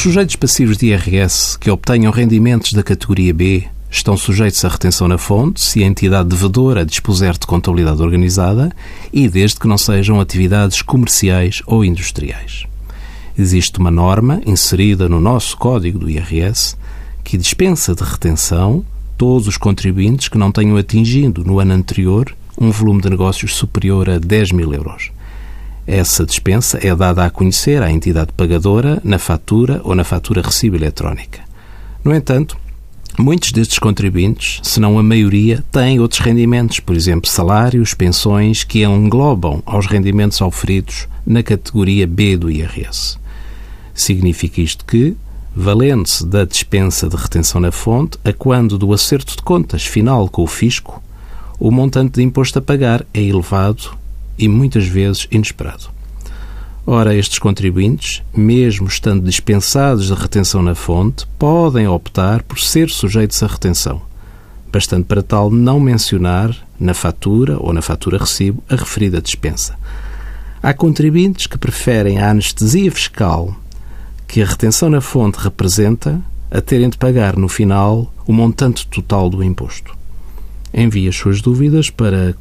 Os sujeitos passivos de IRS que obtenham rendimentos da categoria B estão sujeitos à retenção na fonte se a entidade devedora dispuser de contabilidade organizada e desde que não sejam atividades comerciais ou industriais. Existe uma norma inserida no nosso Código do IRS que dispensa de retenção todos os contribuintes que não tenham atingido no ano anterior um volume de negócios superior a 10 mil euros. Essa dispensa é dada a conhecer à entidade pagadora na fatura ou na fatura recibo eletrónica. No entanto, muitos destes contribuintes, se não a maioria, têm outros rendimentos, por exemplo, salários, pensões, que englobam aos rendimentos oferidos na categoria B do IRS. Significa isto que, valendo-se da dispensa de retenção na fonte, a quando do acerto de contas final com o fisco, o montante de imposto a pagar é elevado e muitas vezes inesperado. Ora, estes contribuintes, mesmo estando dispensados de retenção na fonte, podem optar por ser sujeitos à retenção, bastante para tal não mencionar na fatura ou na fatura recibo a referida dispensa. Há contribuintes que preferem a anestesia fiscal que a retenção na fonte representa a terem de pagar no final o montante total do imposto. Envie as suas dúvidas para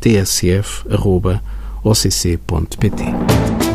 conselhofiscal.tsf.occ.pt.